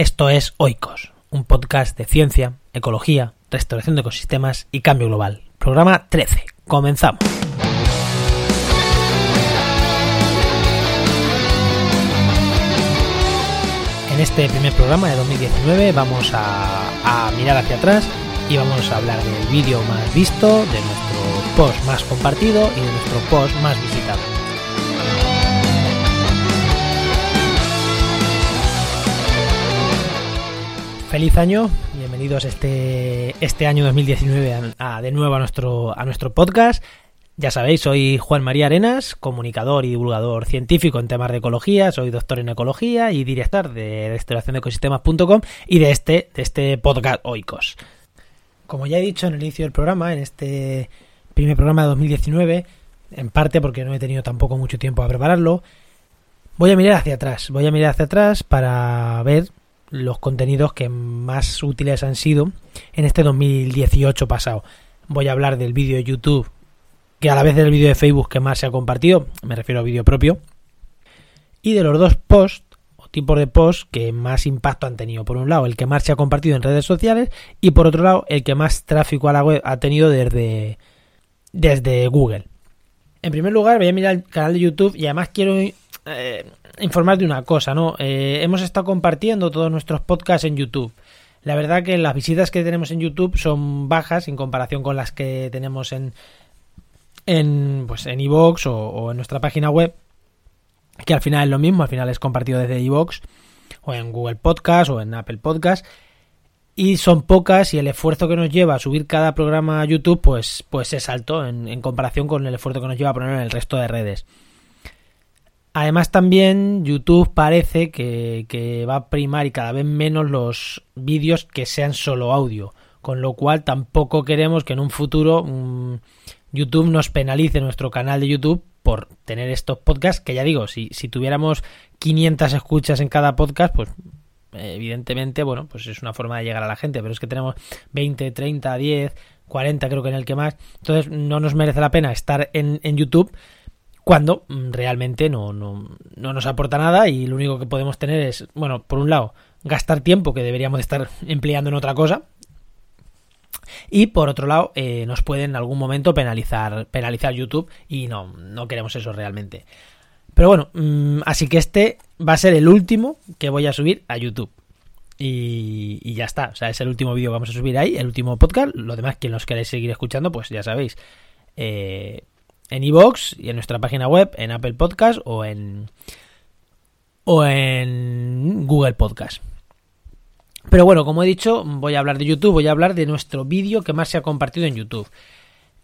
Esto es Oikos, un podcast de ciencia, ecología, restauración de ecosistemas y cambio global. Programa 13. Comenzamos. En este primer programa de 2019 vamos a, a mirar hacia atrás y vamos a hablar del vídeo más visto, de nuestro post más compartido y de nuestro post más visitado. Feliz año, bienvenidos este, este año 2019 a, de nuevo a nuestro, a nuestro podcast. Ya sabéis, soy Juan María Arenas, comunicador y divulgador científico en temas de ecología, soy doctor en ecología y director de restauración de ecosistemas.com y de este, de este podcast Oikos. Como ya he dicho en el inicio del programa, en este primer programa de 2019, en parte porque no he tenido tampoco mucho tiempo a prepararlo, voy a mirar hacia atrás, voy a mirar hacia atrás para ver los contenidos que más útiles han sido en este 2018 pasado. Voy a hablar del vídeo de YouTube, que a la vez del vídeo de Facebook que más se ha compartido, me refiero a vídeo propio, y de los dos posts o tipos de posts que más impacto han tenido. Por un lado, el que más se ha compartido en redes sociales y por otro lado, el que más tráfico a la web ha tenido desde, desde Google. En primer lugar, voy a mirar el canal de YouTube y además quiero eh, informar de una cosa, ¿no? Eh, hemos estado compartiendo todos nuestros podcasts en YouTube. La verdad que las visitas que tenemos en YouTube son bajas en comparación con las que tenemos en en pues en iVoox o, o, en nuestra página web, que al final es lo mismo, al final es compartido desde iVoox o en Google Podcast o en Apple Podcast y son pocas y el esfuerzo que nos lleva a subir cada programa a YouTube pues, pues es alto en, en comparación con el esfuerzo que nos lleva a ponerlo en el resto de redes. Además también YouTube parece que, que, va a primar y cada vez menos los vídeos que sean solo audio, con lo cual tampoco queremos que en un futuro mmm, YouTube nos penalice nuestro canal de YouTube por tener estos podcasts que ya digo, si, si tuviéramos 500 escuchas en cada podcast, pues evidentemente, bueno, pues es una forma de llegar a la gente, pero es que tenemos 20, 30, 10, 40 creo que en el que más, entonces no nos merece la pena estar en, en YouTube cuando realmente no, no, no, nos aporta nada y lo único que podemos tener es, bueno, por un lado, gastar tiempo que deberíamos estar empleando en otra cosa. Y por otro lado, eh, nos puede en algún momento penalizar, penalizar YouTube y no, no queremos eso realmente. Pero bueno, mmm, así que este va a ser el último que voy a subir a YouTube. Y, y ya está, o sea, es el último vídeo que vamos a subir ahí, el último podcast. Lo demás, quien los queráis seguir escuchando, pues ya sabéis. Eh, en iVoox y en nuestra página web, en Apple Podcast o en o en Google Podcast. Pero bueno, como he dicho, voy a hablar de YouTube, voy a hablar de nuestro vídeo que más se ha compartido en YouTube.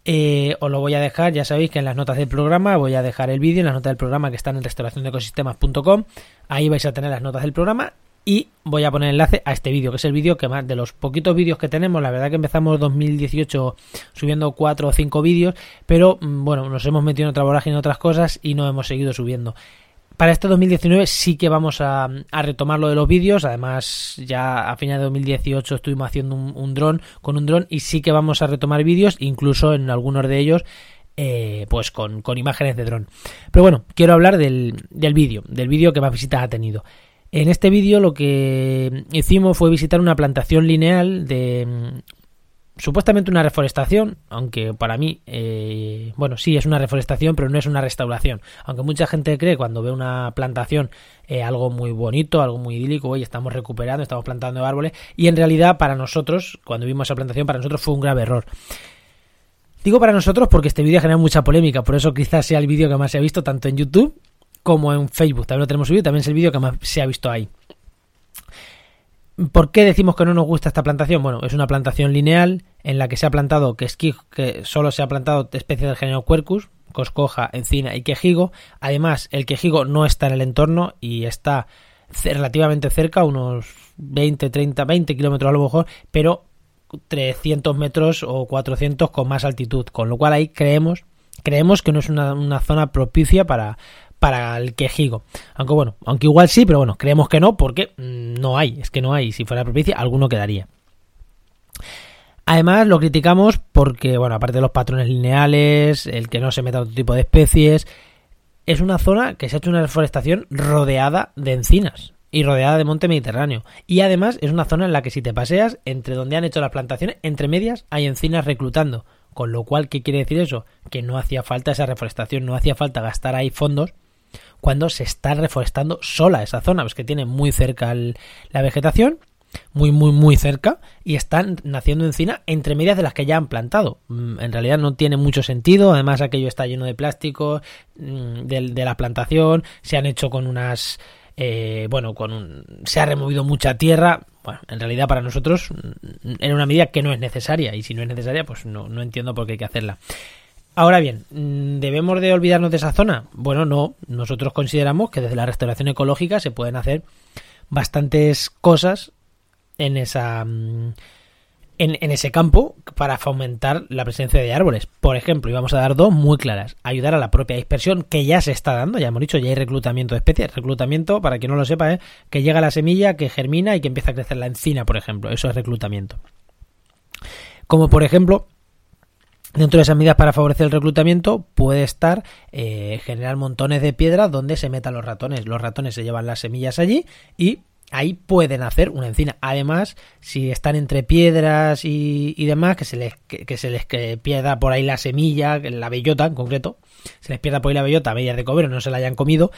Eh, os lo voy a dejar, ya sabéis que en las notas del programa voy a dejar el vídeo en las notas del programa que están en restauraciondeecosistemas.com. Ahí vais a tener las notas del programa y voy a poner enlace a este vídeo, que es el vídeo que más de los poquitos vídeos que tenemos, la verdad que empezamos 2018 subiendo 4 o 5 vídeos, pero mm, bueno, nos hemos metido en otra vorágine en otras cosas y no hemos seguido subiendo. Para este 2019 sí que vamos a, retomar lo de los vídeos, además ya a finales de 2018 estuvimos haciendo un, un dron con un dron y sí que vamos a retomar vídeos, incluso en algunos de ellos eh, pues con, con, imágenes de dron. Pero bueno, quiero hablar del, del vídeo, del vídeo que más visitas ha tenido. En este vídeo lo que hicimos fue visitar una plantación lineal de mm, supuestamente una reforestación, aunque para mí, eh, bueno, sí es una reforestación, pero no es una restauración. Aunque mucha gente cree cuando ve una plantación eh, algo muy bonito, algo muy idílico, hoy estamos recuperando, estamos plantando árboles, y en realidad para nosotros, cuando vimos esa plantación, para nosotros fue un grave error. Digo para nosotros porque este vídeo genera mucha polémica, por eso quizás sea el vídeo que más se ha visto tanto en YouTube como en Facebook. También lo tenemos subido, también es el vídeo que más se ha visto ahí. ¿Por qué decimos que no nos gusta esta plantación? Bueno, es una plantación lineal en la que se ha plantado que, que solo se ha plantado especies del género Quercus, coscoja, encina y quejigo. Además, el quejigo no está en el entorno y está relativamente cerca, unos 20, 30, 20 kilómetros a lo mejor, pero 300 metros o 400 con más altitud, con lo cual ahí creemos creemos que no es una zona propicia para, para el quejigo. Aunque bueno, aunque igual sí, pero bueno, creemos que no porque mmm, no hay, es que no hay. Si fuera propicia, alguno quedaría. Además, lo criticamos porque, bueno, aparte de los patrones lineales, el que no se meta otro tipo de especies, es una zona que se ha hecho una deforestación rodeada de encinas. y rodeada de monte mediterráneo. Y además es una zona en la que si te paseas, entre donde han hecho las plantaciones, entre medias hay encinas reclutando. Con lo cual, ¿qué quiere decir eso? Que no hacía falta esa reforestación, no hacía falta gastar ahí fondos cuando se está reforestando sola esa zona, pues que tiene muy cerca la vegetación, muy, muy, muy cerca, y están naciendo encina entre medias de las que ya han plantado. Mm, en realidad no tiene mucho sentido, además aquello está lleno de plástico, mm, de, la plantación, se han hecho con unas... Eh, bueno, con un, se ha removido mucha tierra, bueno, en realidad para nosotros mm, era una medida que no es necesaria. Y si no es necesaria, pues no, no entiendo por qué hay que hacerla. Ahora bien, mm, ¿debemos de olvidarnos de esa zona? Bueno, no, nosotros consideramos que desde la restauración ecológica se pueden hacer bastantes cosas en esa mm, en, ese campo para fomentar la presencia de árboles. Por ejemplo, y vamos a dar dos muy claras. Ayudar a la propia dispersión que ya se está dando, ya hemos dicho, ya hay reclutamiento de especies. Reclutamiento, para quien no lo sepa, que llega la semilla, que germina y que empieza a crecer la encina, por ejemplo. Eso es reclutamiento. Como por ejemplo, Dentro de esas medidas para favorecer el reclutamiento puede estar eh, generar montones de piedras donde se metan los ratones. Los ratones se llevan las semillas allí y ahí pueden hacer una encina. Además, si están entre piedras y, demás, que se les, que, se les pierda por ahí la semilla, la bellota en concreto, se les pierda por ahí la bellota a medias de comer o no se la hayan comido,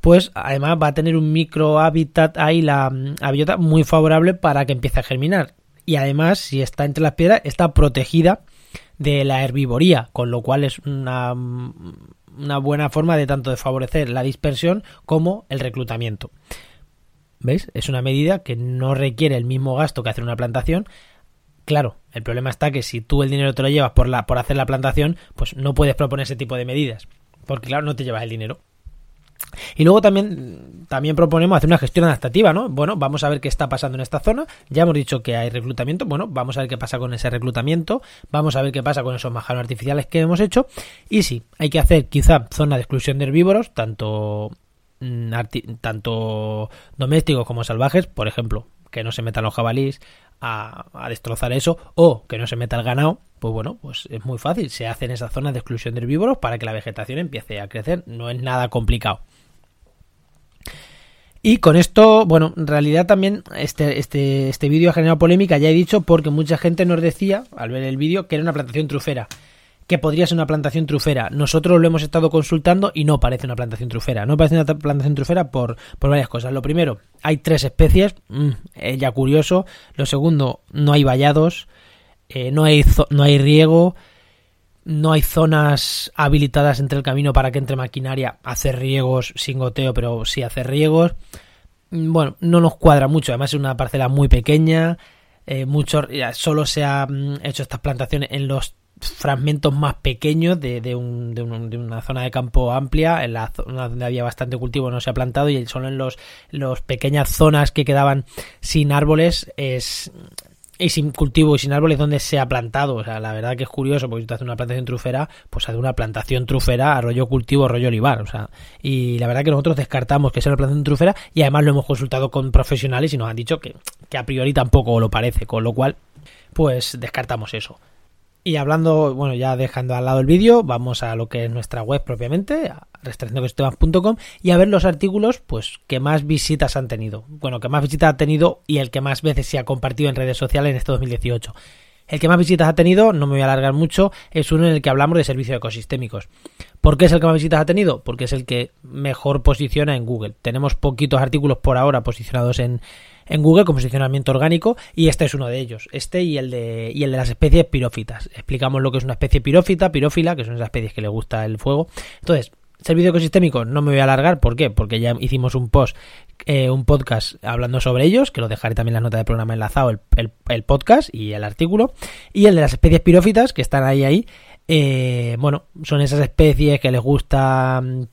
pues además va a tener un micro hábitat ahí la, la bellota muy favorable para que empiece a germinar. Y además, si está entre las piedras, está protegida de la herbivoría, con lo cual es una, una buena forma de tanto de favorecer la dispersión como el reclutamiento. ¿Veis? Es una medida que no requiere el mismo gasto que hacer una plantación. Claro, el problema está que si tú el dinero te lo llevas por, la, por hacer la plantación, pues no puedes proponer ese tipo de medidas. Porque claro, no te llevas el dinero. Y luego también, también proponemos hacer una gestión adaptativa, ¿no? Bueno, vamos a ver qué está pasando en esta zona. Ya hemos dicho que hay reclutamiento. Bueno, vamos a ver qué pasa con ese reclutamiento. Vamos a ver qué pasa con esos majanos artificiales que hemos hecho. Y sí, hay que hacer quizá zona de exclusión de herbívoros, tanto, mm, tanto domésticos como salvajes. Por ejemplo, que no se metan los jabalíes a, a destrozar eso. O que no se meta el ganado pues bueno, pues es muy fácil. Se hacen esas zonas de exclusión de herbívoros para que la vegetación empiece a crecer. No es nada complicado. Y con esto, bueno, en realidad también este, este, este vídeo ha generado polémica, ya he dicho, porque mucha gente nos decía, al ver el vídeo, que era una plantación trufera. Que podría ser una plantación trufera. Nosotros lo hemos estado consultando y no parece una plantación trufera. No parece una plantación trufera por, por varias cosas. Lo primero, hay tres especies, mm, ya curioso. Lo segundo, no hay vallados, eh, no, hay no hay riego no hay zonas habilitadas entre el camino para que entre maquinaria hacer riegos sin goteo, pero sí hacer riegos. Mm, bueno, no nos cuadra mucho, además es una parcela muy pequeña, eh, mucho, solo se han hecho estas plantaciones en los fragmentos más pequeños de, de, un, de, una zona de campo amplia, en la zona donde había bastante cultivo no se ha plantado y solo en los, los pequeñas zonas que quedaban sin árboles es y sin cultivo y sin árboles donde se ha plantado. O sea, la verdad que es curioso, porque si tú haces una plantación trufera, pues hace una plantación trufera a rollo cultivo, rollo olivar. O sea, y la verdad que nosotros descartamos que sea una plantación trufera y además lo hemos consultado con profesionales y nos han dicho que, que a priori tampoco lo parece, con lo cual, pues descartamos eso. Y hablando, bueno, ya dejando al lado el vídeo, vamos a lo que es nuestra web propiamente, a restauracionecosistemas.com y a ver los artículos pues que más visitas han tenido. Bueno, que más visitas ha tenido y el que más veces se ha compartido en redes sociales en este 2018. El que más visitas ha tenido, no me voy a alargar mucho, es uno en el que hablamos de servicios ecosistémicos. ¿Por qué es el que más visitas ha tenido? Porque es el que mejor posiciona en Google. Tenemos poquitos artículos por ahora posicionados en, en Google con posicionamiento orgánico y este es uno de ellos, este y el de, y el de las especies pirófitas. Explicamos lo que es una especie pirófita, pirófila, que son esas especies que le gusta el fuego. Entonces, servicio ecosistémico no me voy a alargar, ¿por qué? Porque ya hicimos un post, eh, un podcast hablando sobre ellos, que lo dejaré también en la nota de programa enlazado, el, podcast y el artículo, y el de las especies pirófitas, que están ahí ahí, eh, bueno, son esas especies que les gusta, mm,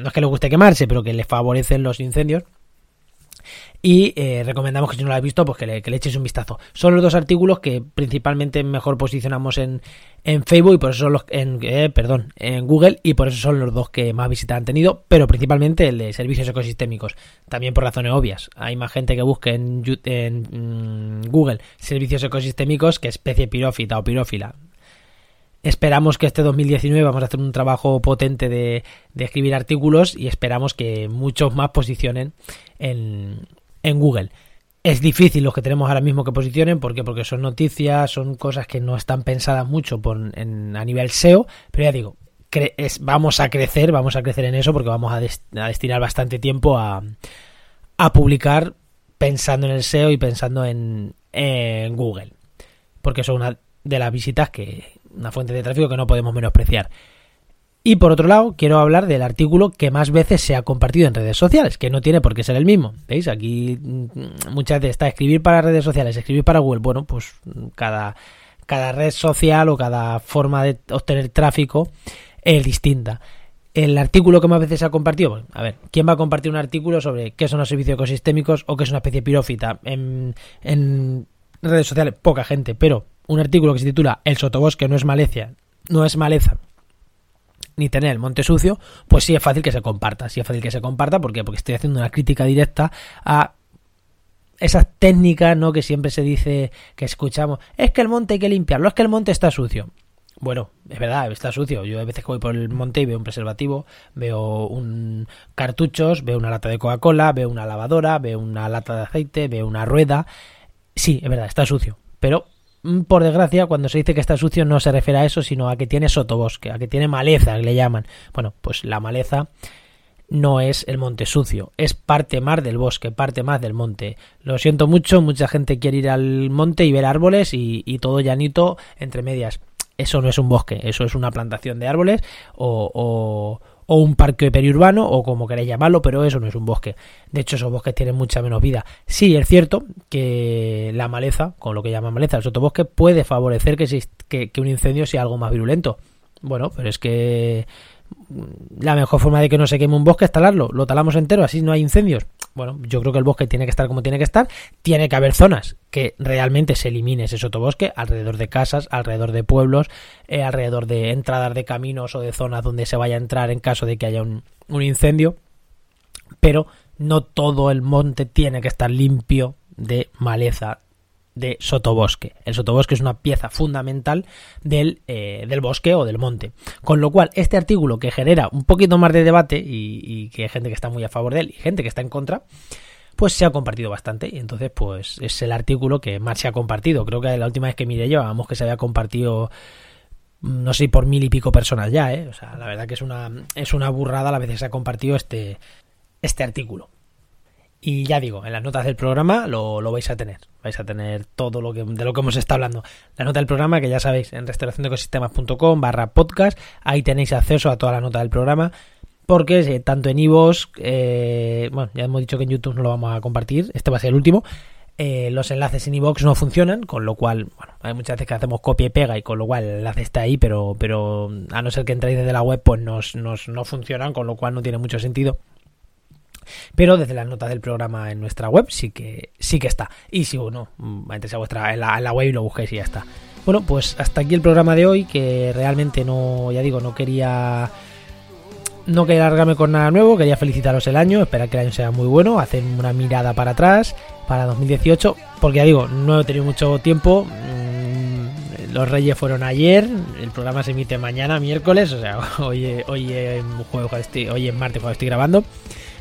no es que les guste quemarse, pero que les favorecen los incendios y eh, recomendamos que si no lo has visto, pues que le, que eches un vistazo. Son los dos artículos que principalmente mejor posicionamos en, en Facebook y por eso son los en eh, perdón, en Google y por eso son los dos que más visitas han tenido, pero principalmente el de servicios ecosistémicos, también por razones obvias. Hay más gente que busque en, mm, Google servicios ecosistémicos que especie pirófita o pirófila. Esperamos que este 2019 vamos a hacer un trabajo potente de, escribir artículos y esperamos que muchos más posicionen en, en Google. Es difícil los que tenemos ahora mismo que posicionen, ¿por? Porque son noticias, son cosas que no están pensadas mucho en, a nivel SEO, pero ya digo, vamos a crecer, vamos a crecer en eso porque vamos a, destinar bastante tiempo a, a, publicar pensando en el SEO y pensando en, en Google, porque son una de las visitas que, una fuente de tráfico que no podemos menospreciar. Y por otro lado, quiero hablar del artículo que más veces se ha compartido en redes sociales, que no tiene por qué ser el mismo. ¿Veis? Aquí mm, muchas veces está escribir para redes sociales, escribir para Google. Bueno, pues cada, cada red social o cada forma de obtener tráfico es distinta. El artículo que más veces se ha compartido, a ver, ¿quién va a compartir un artículo sobre qué son los servicios ecosistémicos o qué es una especie pirófita? En redes sociales, poca gente, pero un artículo que se titula El sotobosque no es maleza, no es maleza ni tener el monte sucio, pues sí es fácil que se comparta, sí es fácil que se comparta, ¿por qué? Porque estoy haciendo una crítica directa a esas técnicas, ¿no? Que siempre se dice, que escuchamos, es que el monte hay que limpiarlo, es que el monte está sucio. Bueno, es verdad, está sucio. Yo a veces voy por el monte y veo un preservativo, veo un cartuchos, veo una lata de Coca-Cola, veo una lavadora, veo una lata de aceite, veo una rueda. Sí, es verdad, está sucio. Pero Mm, por desgracia, cuando se dice que está sucio no se refiere a eso, sino a que tiene sotobosque, a que tiene maleza, que le llaman. Bueno, pues la maleza no es el monte sucio, es parte más del bosque, parte más del monte. Lo siento mucho, mucha gente quiere ir al monte y ver árboles y, y todo llanito entre medias. Eso no es un bosque, eso es una plantación de árboles o, o o un parque periurbano o como queréis llamarlo, pero eso no es un bosque. De hecho, esos bosques tienen mucha menos vida. Sí, es cierto que la maleza, con lo que llaman maleza, el sotobosque, puede favorecer que, que un incendio sea algo más virulento. Bueno, pero es que la mejor forma de que no se queme un bosque es talarlo. Lo talamos entero, así no hay incendios. Bueno, yo creo que el bosque tiene que estar como tiene que estar. Tiene que haber zonas que realmente se elimine ese sotobosque alrededor de casas, alrededor de pueblos, eh, alrededor de entradas de caminos o de zonas donde se vaya a entrar en caso de que haya un, un incendio. Pero no todo el monte tiene que estar limpio de maleza, de sotobosque. El sotobosque es una pieza fundamental del, eh, del, bosque o del monte. Con lo cual, este artículo que genera un poquito más de debate y, que hay gente que está muy a favor de él y gente que está en contra, pues se ha compartido bastante. Y entonces, pues es el artículo que más se ha compartido. Creo que la última vez que miré yo, vamos que se había compartido no sé, por mil y pico personas ya, ¿eh? O sea, la verdad que es una, es una burrada la vez que se ha compartido este, este artículo. Y ya digo, en las notas del programa lo, lo, vais a tener. Vais a tener todo lo que, de lo que hemos estado hablando. La nota del programa, que ya sabéis, en restauraciondeecosistemas.com barra podcast. Ahí tenéis acceso a toda la nota del programa. Porque eh, tanto en Ivos, eh, bueno, ya hemos dicho que en YouTube no lo vamos a compartir. Este va a ser el último. Eh, los enlaces en iVoox no funcionan, con lo cual, bueno, hay muchas veces que hacemos copia y pega y con lo cual el enlace está ahí, pero, pero a no ser que entréis desde la web, pues nos, nos, no funcionan, con lo cual no tiene mucho sentido pero desde las notas del programa en nuestra web sí que sí que está. Y si uno, entres a vuestra en la, web y lo busquéis y ya está. Bueno, pues hasta aquí el programa de hoy, que realmente no, ya digo, no quería no quería alargarme con nada nuevo, quería felicitaros el año, esperar que el año sea muy bueno, hacer una mirada para atrás, para 2018, porque ya digo, no he tenido mucho tiempo, mm, los Reyes fueron ayer, el programa se emite mañana, miércoles, o sea, hoy, hoy, es, hoy es martes cuando estoy grabando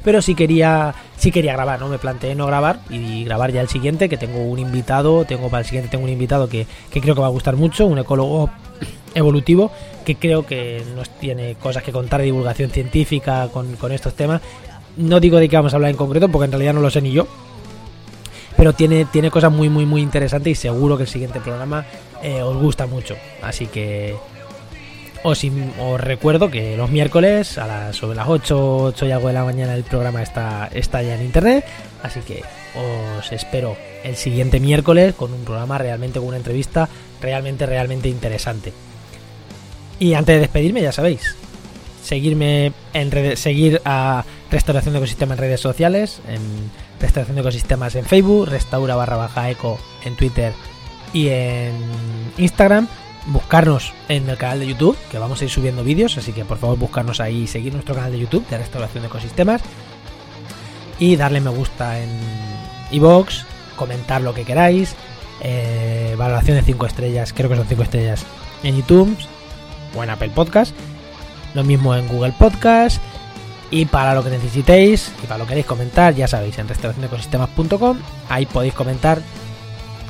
pero sí quería, sí quería grabar, ¿no? Me planteé no grabar y grabar ya el siguiente, que tengo un invitado, tengo para el siguiente tengo un invitado que, creo que va a gustar mucho, un ecólogo evolutivo, que creo que nos tiene cosas que contar de divulgación científica con, estos temas. No digo de qué vamos a hablar en concreto, porque en realidad no lo sé ni yo, pero tiene, tiene cosas muy, muy, muy interesantes y seguro que el siguiente programa eh, os gusta mucho. Así que os, os, recuerdo que los miércoles a las, sobre las 8, 8 y algo de la mañana el programa está, está ya en internet. Así que os espero el siguiente miércoles con un programa realmente, con una entrevista realmente, realmente interesante. Y antes de despedirme, ya sabéis, seguirme en redes, seguir a Restauración de Ecosistemas en redes sociales, en Restauración de Ecosistemas en Facebook, Restaura barra baja eco en Twitter y en Instagram buscarnos en el canal de YouTube, que vamos a ir subiendo vídeos, así que por favor buscarnos ahí y seguir nuestro canal de YouTube de restauración de ecosistemas y darle me gusta en iBox, comentar lo que queráis, eh, valoración de 5 estrellas, creo que son 5 estrellas en YouTube, o en Apple Podcast. Lo mismo en Google Podcast. Y para lo que necesitéis y para lo que queréis comentar, ya sabéis, en restauracionecosistemas.com, ahí podéis comentar,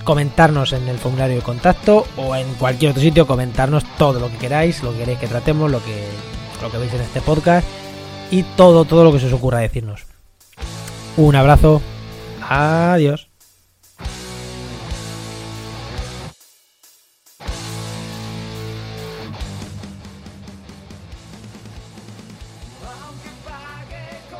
comentarnos en el formulario de contacto o en cualquier otro sitio, comentarnos todo lo que queráis, lo que queréis que tratemos, lo que, lo que veis en este podcast y todo, todo lo que se os ocurra decirnos. Un abrazo, adiós.